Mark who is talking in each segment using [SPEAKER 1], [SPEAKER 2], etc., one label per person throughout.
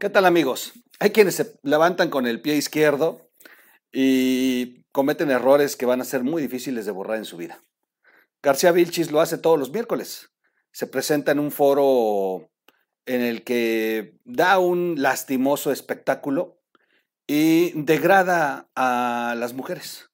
[SPEAKER 1] ¿Qué tal amigos? Hay quienes se levantan con el pie izquierdo y cometen errores que van a ser muy difíciles de borrar en su vida. García Vilchis lo hace todos los miércoles. Se presenta en un foro en el que da un lastimoso espectáculo y degrada a las mujeres.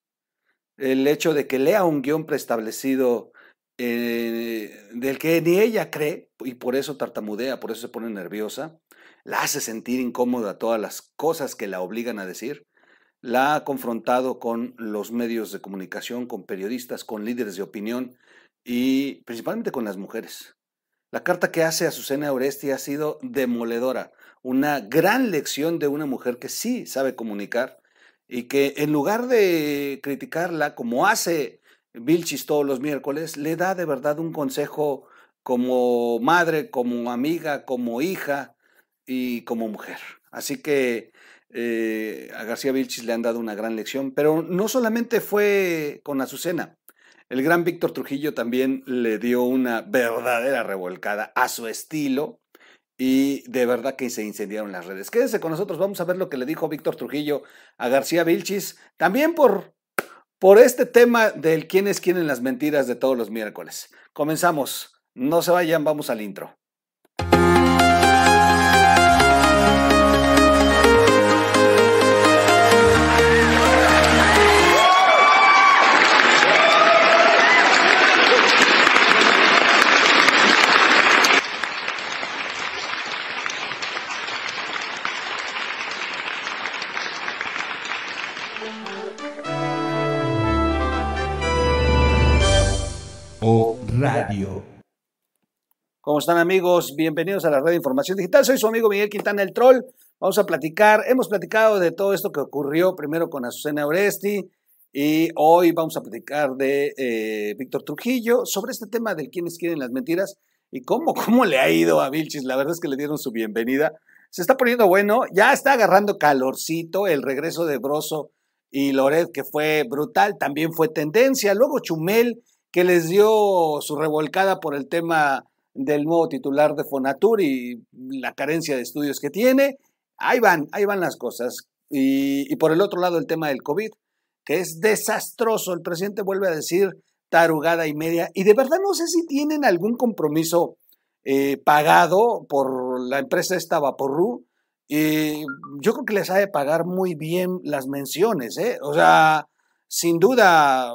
[SPEAKER 1] El hecho de que lea un guion preestablecido eh, del que ni ella cree y por eso tartamudea, por eso se pone nerviosa, la hace sentir incómoda todas las cosas que la obligan a decir, la ha confrontado con los medios de comunicación, con periodistas, con líderes de opinión y principalmente con las mujeres. La carta que hace a Susana Oresti ha sido demoledora, una gran lección de una mujer que sí sabe comunicar y que en lugar de criticarla como hace Vilchis todos los miércoles, le da de verdad un consejo como madre, como amiga, como hija, y como mujer. Así que eh, a García Vilchis le han dado una gran lección, pero no solamente fue con Azucena. El gran Víctor Trujillo también le dio una verdadera revolcada a su estilo y de verdad que se incendiaron las redes. Quédese con nosotros, vamos a ver lo que le dijo Víctor Trujillo a García Vilchis, también por, por este tema del quién es quién en las mentiras de todos los miércoles. Comenzamos, no se vayan, vamos al intro. ¿Cómo están amigos? Bienvenidos a la red de información digital. Soy su amigo Miguel Quintana el Troll. Vamos a platicar. Hemos platicado de todo esto que ocurrió primero con Azucena Oresti y hoy vamos a platicar de eh, Víctor Trujillo sobre este tema de quiénes quieren las mentiras y cómo, cómo le ha ido a Vilchis. La verdad es que le dieron su bienvenida. Se está poniendo bueno, ya está agarrando calorcito el regreso de Broso y Loret, que fue brutal, también fue tendencia. Luego Chumel que les dio su revolcada por el tema del nuevo titular de Fonatur y la carencia de estudios que tiene. Ahí van, ahí van las cosas. Y, por el otro lado el tema del COVID, que es desastroso. El presidente vuelve a decir tarugada y media. Y de verdad no sé si tienen algún compromiso eh, pagado por la empresa esta Vaporru. Y yo creo que les ha de pagar muy bien las menciones. ¿eh? O sea, sin duda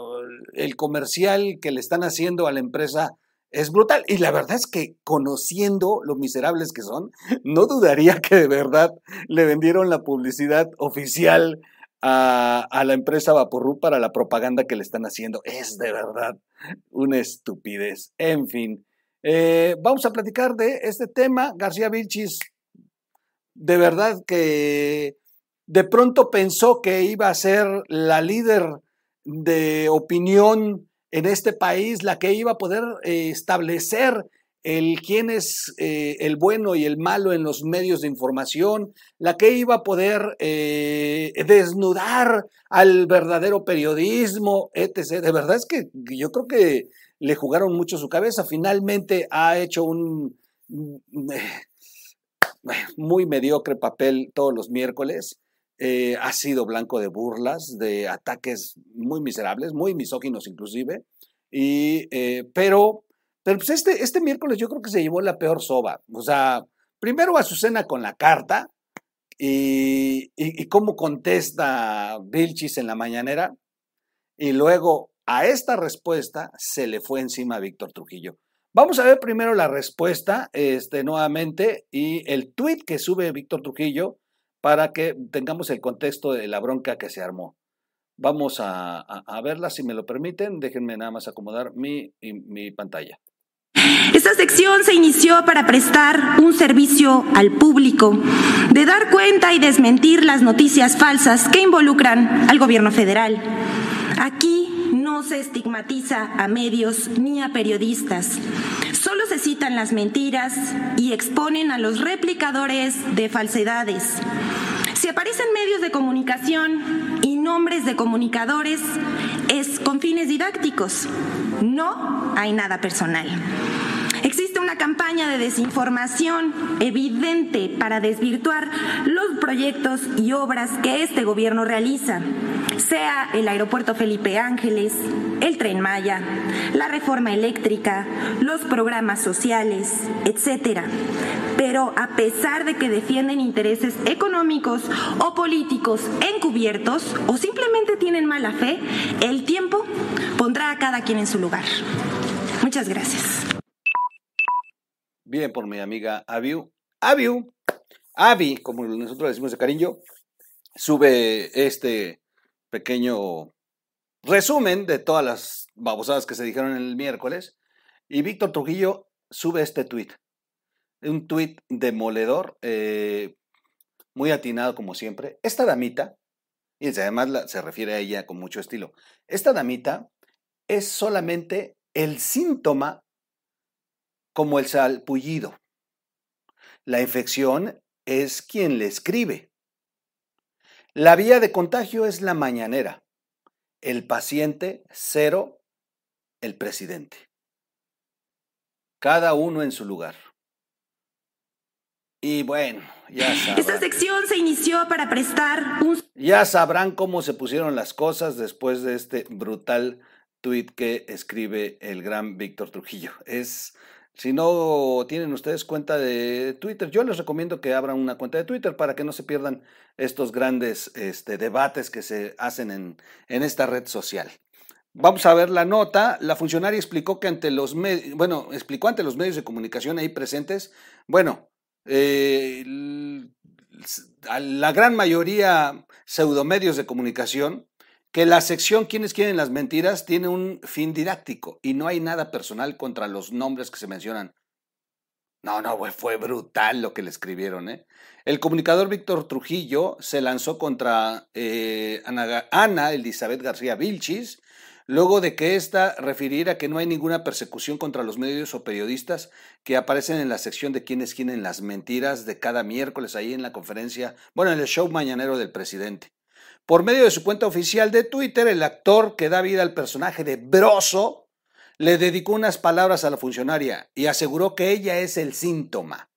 [SPEAKER 1] el comercial que le están haciendo a la empresa es brutal. Y la verdad es que conociendo lo miserables que son, no dudaría que de verdad le vendieron la publicidad oficial a, la empresa Vaporru para la propaganda que le están haciendo. Es de verdad una estupidez. En fin, eh, vamos a platicar de este tema. García Vilchis, de verdad que de pronto pensó que iba a ser la líder de opinión en este país, la que iba a poder eh, establecer el quién es eh, el bueno y el malo en los medios de información, la que iba a poder eh, desnudar al verdadero periodismo, etc. De verdad es que yo creo que le jugaron mucho su cabeza. Finalmente ha hecho un muy mediocre papel todos los miércoles. Eh, ha sido blanco de burlas, de ataques muy miserables, muy misóginos inclusive, y, eh, pero, pero pues este, este miércoles yo creo que se llevó la peor soba. O sea, primero Azucena con la carta y, y, cómo contesta Vilchis en la mañanera, y luego a esta respuesta se le fue encima a Víctor Trujillo. Vamos a ver primero la respuesta este, nuevamente y el tweet que sube Víctor Trujillo para que tengamos el contexto de la bronca que se armó. Vamos a, verla, si me lo permiten. Déjenme nada más acomodar mi, mi pantalla.
[SPEAKER 2] Esta sección se inició para prestar un servicio al público, de dar cuenta y desmentir las noticias falsas que involucran al gobierno federal. Aquí no se estigmatiza a medios ni a periodistas. Solo se citan las mentiras y exponen a los replicadores de falsedades. Si aparecen medios de comunicación y nombres de comunicadores, es con fines didácticos. No hay nada personal. Existe una campaña de desinformación evidente para desvirtuar los proyectos y obras que este gobierno realiza, sea el aeropuerto Felipe Ángeles, el tren Maya, la reforma eléctrica, los programas sociales, etcétera. Pero a pesar de que defienden intereses económicos o políticos encubiertos o simplemente tienen mala fe, el tiempo pondrá a cada quien en su lugar. Muchas gracias.
[SPEAKER 1] Bien por mi amiga Aviu. Aviu, Avi, como nosotros decimos de cariño, sube este pequeño resumen de todas las babosadas que se dijeron el miércoles. Y Víctor Trujillo sube este tuit. Un tuit demoledor, eh, muy atinado como siempre. Esta damita, y además se refiere a ella con mucho estilo, esta damita es solamente el síntoma como el salpullido. La infección es quien le escribe. La vía de contagio es la mañanera. El paciente, cero, el presidente. Cada uno en su lugar. Y bueno, ya sabrán.
[SPEAKER 2] Esta sección se inició para prestar un...
[SPEAKER 1] Ya sabrán cómo se pusieron las cosas después de este brutal tuit que escribe el gran Víctor Trujillo. Es, si no tienen ustedes cuenta de Twitter, yo les recomiendo que abran una cuenta de Twitter para que no se pierdan estos grandes este, debates que se hacen en, en esta red social. Vamos a ver la nota. La funcionaria explicó que ante los medios, bueno, explicó ante los medios de comunicación ahí presentes, bueno, eh, la gran mayoría pseudomedios de comunicación, que la sección Quienes quieren las mentiras tiene un fin didáctico y no hay nada personal contra los nombres que se mencionan. No, no, fue brutal lo que le escribieron. ¿eh? El comunicador Víctor Trujillo se lanzó contra eh, Ana, Ana, Elizabeth García Vilchis, luego de que ésta refiriera que no hay ninguna persecución contra los medios o periodistas que aparecen en la sección de quienes quieren las mentiras de cada miércoles ahí en la conferencia, bueno, en el show mañanero del presidente. Por medio de su cuenta oficial de Twitter, el actor que da vida al personaje de Broso le dedicó unas palabras a la funcionaria y aseguró que ella es el síntoma.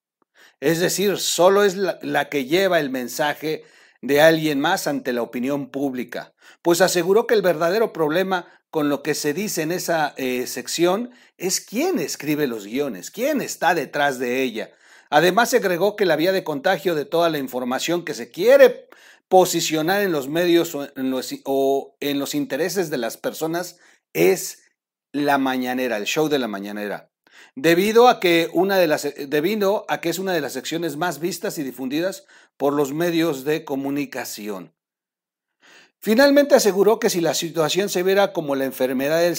[SPEAKER 1] Es decir, solo es la, que lleva el mensaje de alguien más ante la opinión pública, pues aseguró que el verdadero problema con lo que se dice en esa eh, sección es quién escribe los guiones, quién está detrás de ella. Además, agregó que la vía de contagio de toda la información que se quiere posicionar en los medios o en los, intereses de las personas es la mañanera, el show de la mañanera debido a que una de las debido a que es una de las secciones más vistas y difundidas por los medios de comunicación. Finalmente aseguró que si la situación se viera como la enfermedad del,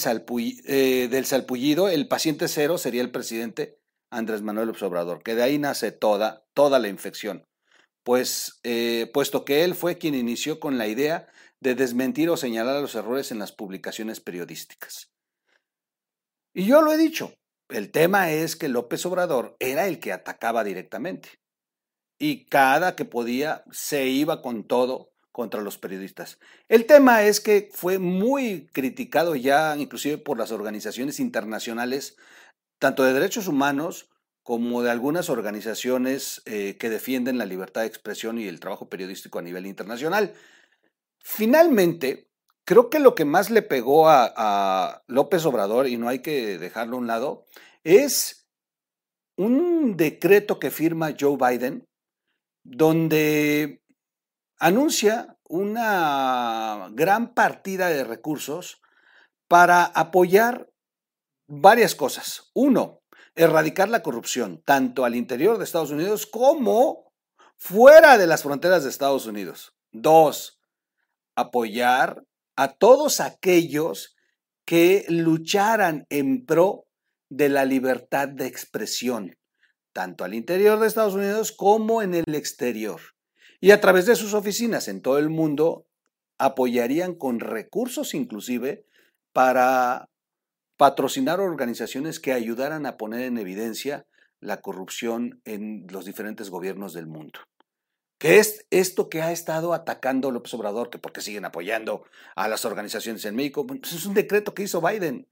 [SPEAKER 1] eh, del salpullido, el paciente cero sería el presidente Andrés Manuel Obrador, que de ahí nace toda, toda la infección, pues, eh, puesto que él fue quien inició con la idea de desmentir o señalar los errores en las publicaciones periodísticas. Y yo lo he dicho, el tema es que López Obrador era el que atacaba directamente y cada que podía se iba con todo contra los periodistas. El tema es que fue muy criticado ya inclusive por las organizaciones internacionales, tanto de derechos humanos como de algunas organizaciones eh, que defienden la libertad de expresión y el trabajo periodístico a nivel internacional. Finalmente, creo que lo que más le pegó a, a López Obrador, y no hay que dejarlo a un lado, es un decreto que firma Joe Biden donde anuncia una gran partida de recursos para apoyar varias cosas. Uno, erradicar la corrupción, tanto al interior de Estados Unidos como fuera de las fronteras de Estados Unidos. Dos, apoyar a todos aquellos que lucharan en pro de la libertad de expresión tanto al interior de Estados Unidos como en el exterior. Y a través de sus oficinas en todo el mundo apoyarían con recursos inclusive para patrocinar organizaciones que ayudaran a poner en evidencia la corrupción en los diferentes gobiernos del mundo. ¿Qué es esto que ha estado atacando López Obrador? Que porque siguen apoyando a las organizaciones en México. Pues es un decreto que hizo Biden.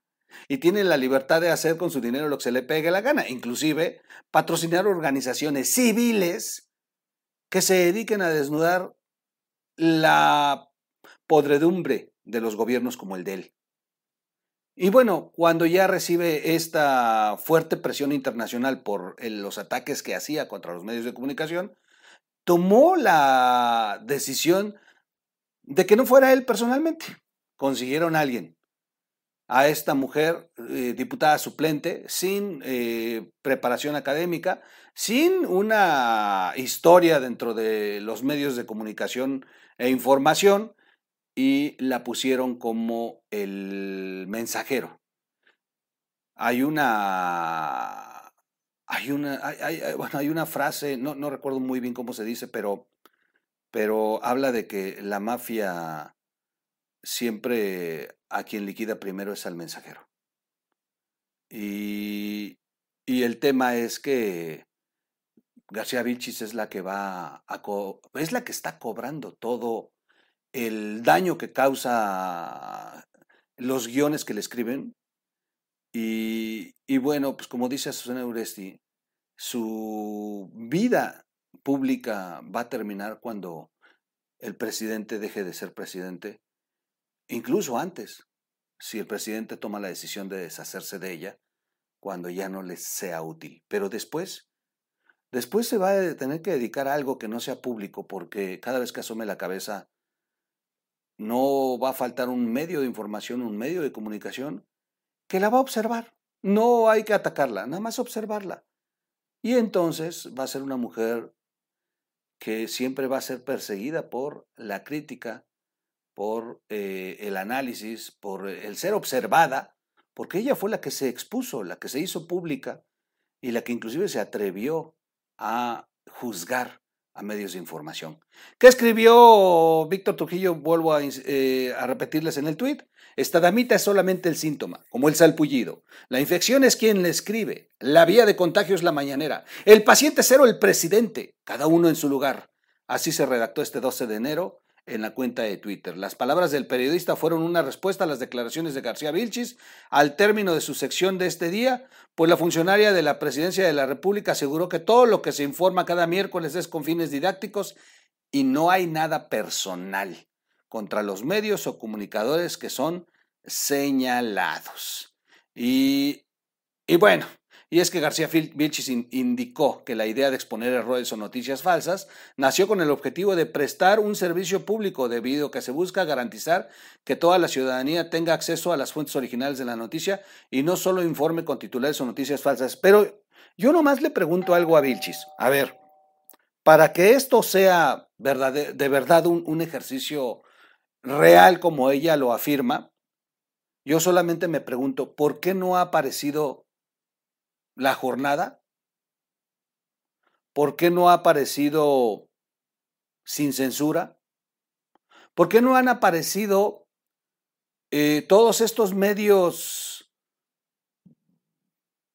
[SPEAKER 1] y tiene la libertad de hacer con su dinero lo que se le pegue la gana, inclusive patrocinar organizaciones civiles que se dediquen a desnudar la podredumbre de los gobiernos como el de él. Y bueno, cuando ya recibe esta fuerte presión internacional por los ataques que hacía contra los medios de comunicación, tomó la decisión de que no fuera él personalmente. Consiguieron a alguien, a esta mujer eh, diputada suplente, sin eh, preparación académica, sin una historia dentro de los medios de comunicación e información, y la pusieron como el mensajero. Hay una, hay una, bueno, hay una frase, no, no, recuerdo muy bien cómo se dice, pero, pero habla de que la mafia siempre a quien liquida primero es al mensajero. Y, y el tema es que García Vilchis es la que va a, es la que está cobrando todo el daño que causa los guiones que le escriben. Y, bueno, pues como dice Susana Uresti, su vida pública va a terminar cuando el presidente deje de ser presidente, incluso antes, si el presidente toma la decisión de deshacerse de ella, cuando ya no les sea útil. Pero después, después se va a tener que dedicar a algo que no sea público, porque cada vez que asome la cabeza no va a faltar un medio de información, un medio de comunicación que la va a observar. No hay que atacarla, nada más observarla. Y entonces va a ser una mujer que siempre va a ser perseguida por la crítica, por eh, el análisis, por el ser observada, porque ella fue la que se expuso, la que se hizo pública y la que inclusive se atrevió a juzgar a medios de información. ¿Qué escribió Víctor Trujillo? Vuelvo eh, a, repetirles en el tuit. Esta damita es solamente el síntoma, como el salpullido. La infección es quien le escribe. La vía de contagio es la mañanera. El paciente cero, el presidente. Cada uno en su lugar. Así se redactó este 12 de enero en la cuenta de Twitter. Las palabras del periodista fueron una respuesta a las declaraciones de García Vilchis al término de su sección de este día, pues la funcionaria de la Presidencia de la República aseguró que todo lo que se informa cada miércoles es con fines didácticos y no hay nada personal contra los medios o comunicadores que son señalados. Y, y bueno, y es que García Vilchis indicó que la idea de exponer errores o noticias falsas nació con el objetivo de prestar un servicio público debido a que se busca garantizar que toda la ciudadanía tenga acceso a las fuentes originales de la noticia y no solo informe con titulares o noticias falsas. Pero yo nomás le pregunto algo a Vilchis. A ver, para que esto sea de verdad un, un ejercicio real como ella lo afirma, yo solamente me pregunto, ¿por qué no ha aparecido la jornada? ¿Por qué no ha aparecido sin censura? ¿Por qué no han aparecido eh, todos estos medios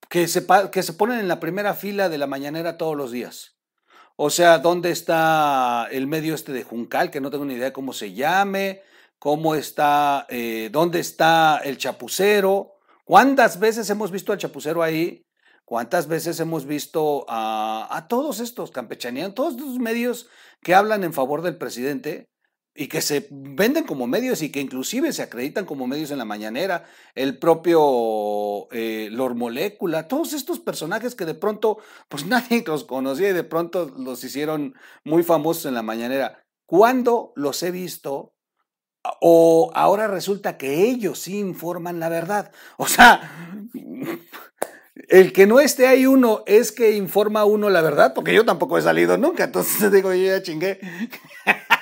[SPEAKER 1] que se, que se ponen en la primera fila de la mañanera todos los días? O sea, ¿dónde está el medio este de Juncal? Que no tengo ni idea cómo se llame. ¿Cómo está? Eh, ¿Dónde está el chapucero? ¿Cuántas veces hemos visto al chapucero ahí? ¿Cuántas veces hemos visto a, todos estos campechaneanos, todos estos medios que hablan en favor del presidente y que se venden como medios y que inclusive se acreditan como medios en la mañanera, el propio eh, Lord Molécula, todos estos personajes que de pronto pues nadie los conocía y de pronto los hicieron muy famosos en la mañanera. ¿Cuándo los he visto? O ahora resulta que ellos sí informan la verdad. O sea, el que no esté ahí uno es que informa uno la verdad, porque yo tampoco he salido nunca, entonces digo, yo ya chingué.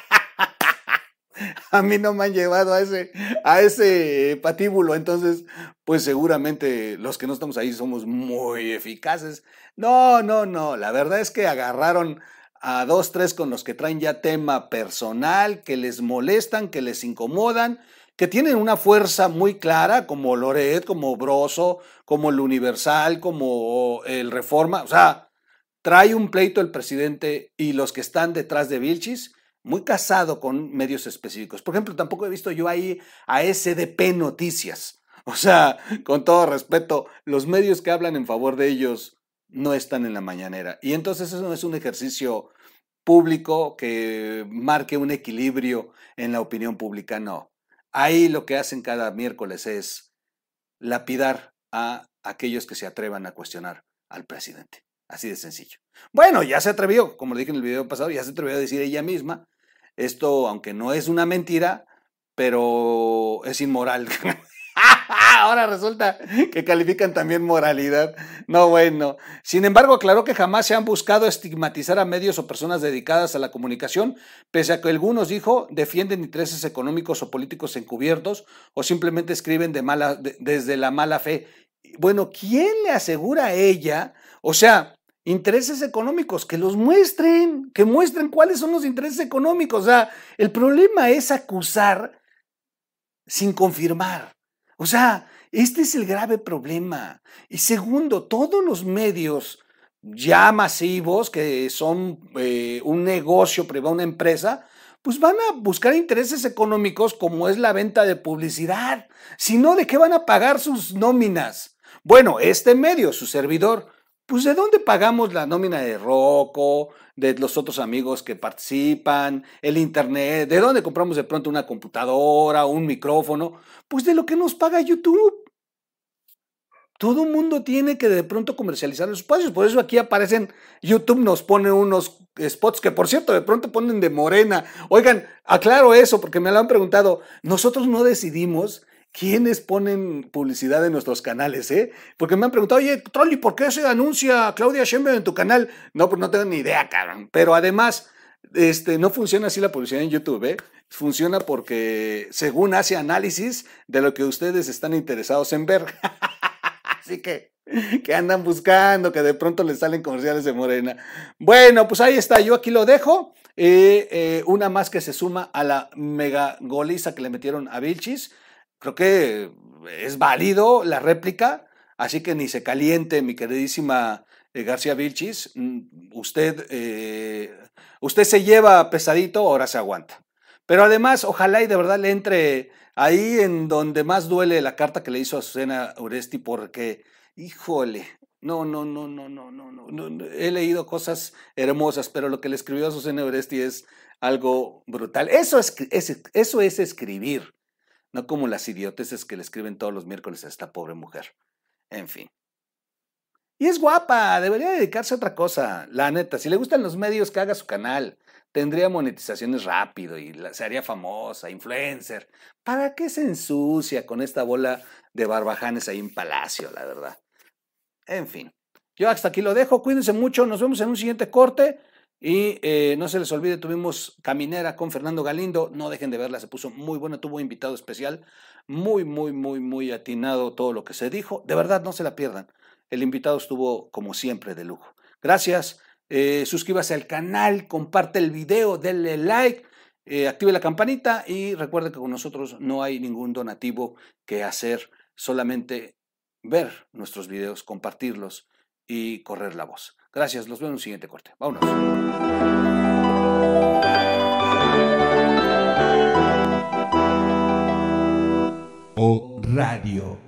[SPEAKER 1] a mí no me han llevado a ese, a ese patíbulo, entonces, pues seguramente los que no estamos ahí somos muy eficaces. No, no, no, la verdad es que agarraron a dos, tres con los que traen ya tema personal, que les molestan, que les incomodan, que tienen una fuerza muy clara, como Loret, como Broso, como el Universal, como el Reforma. O sea, trae un pleito el presidente y los que están detrás de Vilchis, muy casado con medios específicos. Por ejemplo, tampoco he visto yo ahí a SDP Noticias. O sea, con todo respeto, los medios que hablan en favor de ellos no están en la mañanera. Y entonces eso no es un ejercicio público que marque un equilibrio en la opinión pública, no. Ahí lo que hacen cada miércoles es lapidar a aquellos que se atrevan a cuestionar al presidente. Así de sencillo. Bueno, ya se atrevió, como le dije en el video pasado, ya se atrevió a decir ella misma, esto, aunque no es una mentira, pero es inmoral. Ahora resulta que califican también moralidad. No, bueno. Sin embargo, aclaró que jamás se han buscado estigmatizar a medios o personas dedicadas a la comunicación, pese a que algunos, dijo, defienden intereses económicos o políticos encubiertos o simplemente escriben de mala, desde la mala fe. Bueno, ¿quién le asegura a ella? O sea, intereses económicos, que los muestren, que muestren cuáles son los intereses económicos. O sea, el problema es acusar sin confirmar. O sea, este es el grave problema. Y segundo, todos los medios ya masivos, que son eh, un negocio privado, una empresa, pues van a buscar intereses económicos como es la venta de publicidad. Si no, ¿de qué van a pagar sus nóminas? Bueno, este medio, su servidor, pues ¿de dónde pagamos la nómina de Rocco, de los otros amigos que participan, el Internet? ¿De dónde compramos de pronto una computadora, un micrófono? Pues de lo que nos paga YouTube. Todo el mundo tiene que de pronto comercializar los espacios. Por eso aquí aparecen, YouTube nos pone unos spots que por cierto de pronto ponen de morena. Oigan, aclaro eso porque me lo han preguntado. Nosotros no decidimos quiénes ponen publicidad en nuestros canales, ¿eh? Porque me han preguntado, oye, Trolli, ¿por qué se anuncia Claudia Sheinbaum en tu canal? No, pues no tengo ni idea, cabrón. Pero además, este, no funciona así la publicidad en YouTube, ¿eh? Funciona porque según hace análisis de lo que ustedes están interesados en ver. así que, que andan buscando, que de pronto les salen comerciales de Morena. Bueno, pues ahí está, yo aquí lo dejo. Eh, eh, una más que se suma a la mega goliza que le metieron a Vilchis creo que es válido la réplica, así que ni se caliente, mi queridísima eh, García Vilchis. Mm, usted, eh, usted se lleva pesadito, ahora se aguanta. Pero además, ojalá y de verdad le entre ahí en donde más duele la carta que le hizo a Susana Uresti, porque, híjole, no, no, no, no, no, no, no, he leído cosas hermosas, pero lo que le escribió a Susana Uresti es algo brutal. Eso es, eso es escribir no como las idioteces que le escriben todos los miércoles a esta pobre mujer. En fin. Y es guapa, debería dedicarse a otra cosa, la neta. Si le gustan los medios, que haga su canal. Tendría monetizaciones rápido y se haría famosa, influencer. ¿Para qué se ensucia con esta bola de barbajanes ahí en Palacio, la verdad? En fin. Yo hasta aquí lo dejo. Cuídense mucho. Nos vemos en un siguiente corte. Y eh, no se les olvide, tuvimos Caminera con Fernando Galindo, no dejen de verla, se puso muy buena, tuvo invitado especial, muy, muy, muy, muy atinado todo lo que se dijo, de verdad no se la pierdan, el invitado estuvo como siempre de lujo. Gracias, eh, suscríbase al canal, comparte el video, denle like, eh, active la campanita y recuerde que con nosotros no hay ningún donativo que hacer, solamente ver nuestros videos, compartirlos y correr la voz. Gracias, los veo en un siguiente corte. Vámonos.
[SPEAKER 3] O Radio.